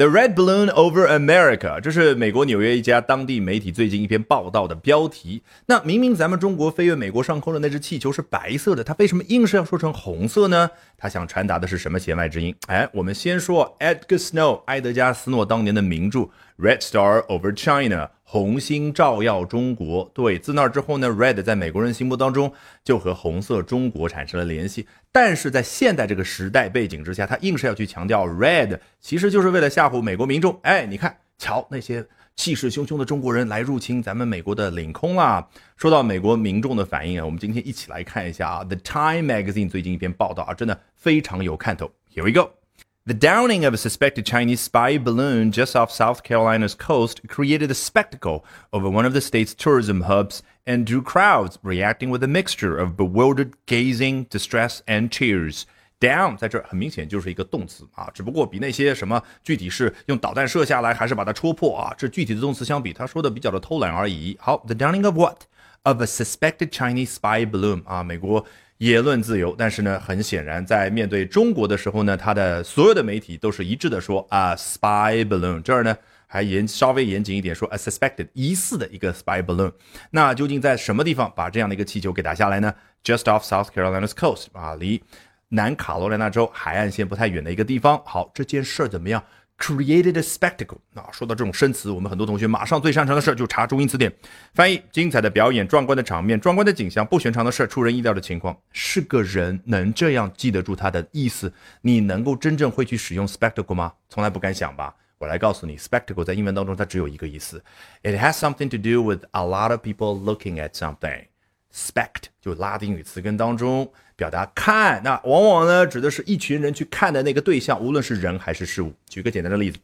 The red balloon over America，这是美国纽约一家当地媒体最近一篇报道的标题。那明明咱们中国飞越美国上空的那只气球是白色的，它为什么硬是要说成红色呢？它想传达的是什么弦外之音？哎，我们先说 Edgar Snow，埃德加·斯诺当年的名著《Red Star over China》。红星照耀中国，对，自那之后呢，red 在美国人心目当中就和红色中国产生了联系。但是在现代这个时代背景之下，他硬是要去强调 red，其实就是为了吓唬美国民众。哎，你看，瞧那些气势汹汹的中国人来入侵咱们美国的领空啦。说到美国民众的反应啊，我们今天一起来看一下啊，《The Time Magazine》最近一篇报道啊，真的非常有看头。Here we go。The downing of a suspected Chinese spy balloon just off South Carolina's coast created a spectacle over one of the state's tourism hubs and drew crowds reacting with a mixture of bewildered gazing, distress, and cheers. Down 在这儿很明显就是一个动词啊，只不过比那些什么具体是用导弹射下来还是把它戳破啊，这具体的动词相比，他说的比较的偷懒而已。好，the downing of what? Of a suspected Chinese spy balloon 啊，美国 言论自由，但是呢，很显然，在面对中国的时候呢，他的所有的媒体都是一致的说啊，spy balloon。这儿呢，还严稍微严谨一点说，a suspected 疑似的一个 spy balloon。那究竟在什么地方把这样的一个气球给打下来呢？Just off South Carolina's coast 啊，离南卡罗来纳州海岸线不太远的一个地方。好，这件事儿怎么样？Created a spectacle 啊，说到这种生词，我们很多同学马上最擅长的事就查中英词典翻译。精彩的表演，壮观的场面，壮观的景象，不寻常的事，出人意料的情况。是个人能这样记得住它的意思？你能够真正会去使用 spectacle 吗？从来不敢想吧。我来告诉你，spectacle 在英文当中它只有一个意思，it has something to do with a lot of people looking at something。Spect 就拉丁语词根当中表达看，那往往呢指的是一群人去看的那个对象，无论是人还是事物。举个简单的例子，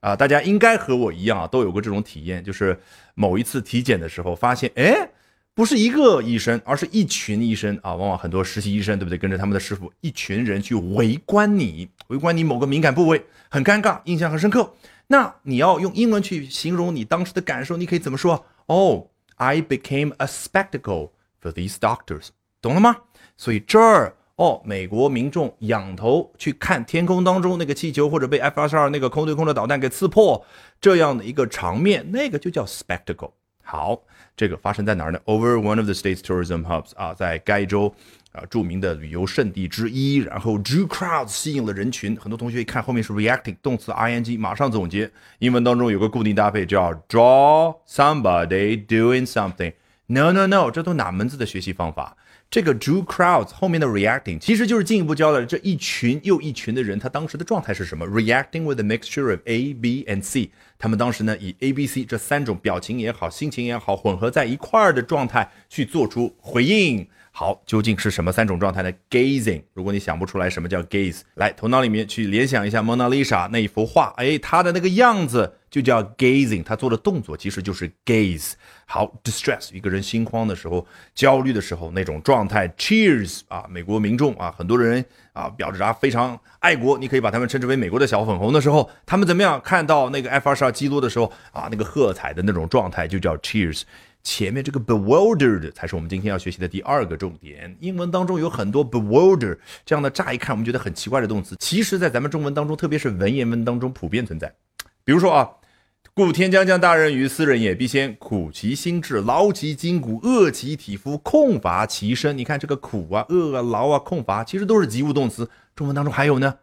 啊，大家应该和我一样啊，都有过这种体验，就是某一次体检的时候发现，哎，不是一个医生，而是一群医生啊，往往很多实习医生，对不对？跟着他们的师傅，一群人去围观你，围观你某个敏感部位，很尴尬，印象很深刻。那你要用英文去形容你当时的感受，你可以怎么说？哦，I became a spectacle。For these doctors，懂了吗？所以这儿哦，美国民众仰头去看天空当中那个气球，或者被 F 二十二那个空对空的导弹给刺破这样的一个场面，那个就叫 spectacle。好，这个发生在哪儿呢？Over one of the state's tourism hubs 啊，在该州啊著名的旅游胜地之一。然后 drew crowds 吸引了人群，很多同学一看后面是 reacting 动词 ing，马上总结。英文当中有个固定搭配叫 draw somebody doing something。No no no，这都哪门子的学习方法？这个 drew crowds 后面的 reacting 其实就是进一步教了这一群又一群的人，他当时的状态是什么？Reacting with a mixture of A, B and C。他们当时呢以 A、B、C 这三种表情也好，心情也好，混合在一块儿的状态去做出回应。好，究竟是什么三种状态呢？Gazing，如果你想不出来什么叫 gaze，来头脑里面去联想一下蒙娜丽莎那一幅画，哎，她的那个样子就叫 gazing，他做的动作其实就是 gaze。好，distress，一个人心慌的时候、焦虑的时候那种状态。Cheers，啊，美国民众啊，很多人啊表达非常爱国，你可以把他们称之为美国的小粉红的时候，他们怎么样？看到那个 F 二十二击落的时候啊，那个喝彩的那种状态就叫 cheers。前面这个 bewildered 才是我们今天要学习的第二个重点。英文当中有很多 bewilder 这样的，乍一看我们觉得很奇怪的动词，其实在咱们中文当中，特别是文言文当中普遍存在。比如说啊，故天将降大任于斯人也，必先苦其心志，劳其筋骨，饿其体肤，空乏其身。你看这个苦啊、饿啊、劳啊、空乏，其实都是及物动词。中文当中还有呢，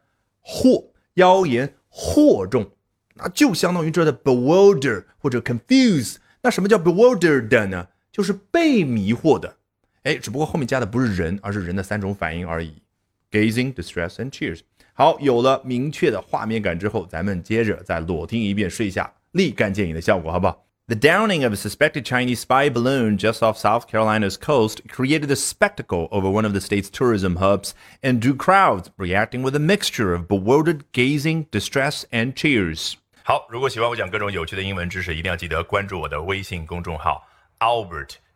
惑、妖言惑众，那就相当于这的 bewilder 或者 confuse。那什么叫 bewildered 呢？就是被迷惑的，哎，只不过后面加的不是人，而是人的三种反应而已：gazing, distress and cheers。好，有了明确的画面感之后，咱们接着再裸听一遍，试一下立竿见影的效果，好不好？The downing of a suspected Chinese spy balloon just off South Carolina's coast created a spectacle over one of the state's tourism hubs and drew crowds reacting with a mixture of bewildered gazing, distress, and cheers. 好，如果喜欢我讲各种有趣的英文知识，一定要记得关注我的微信公众号 Albert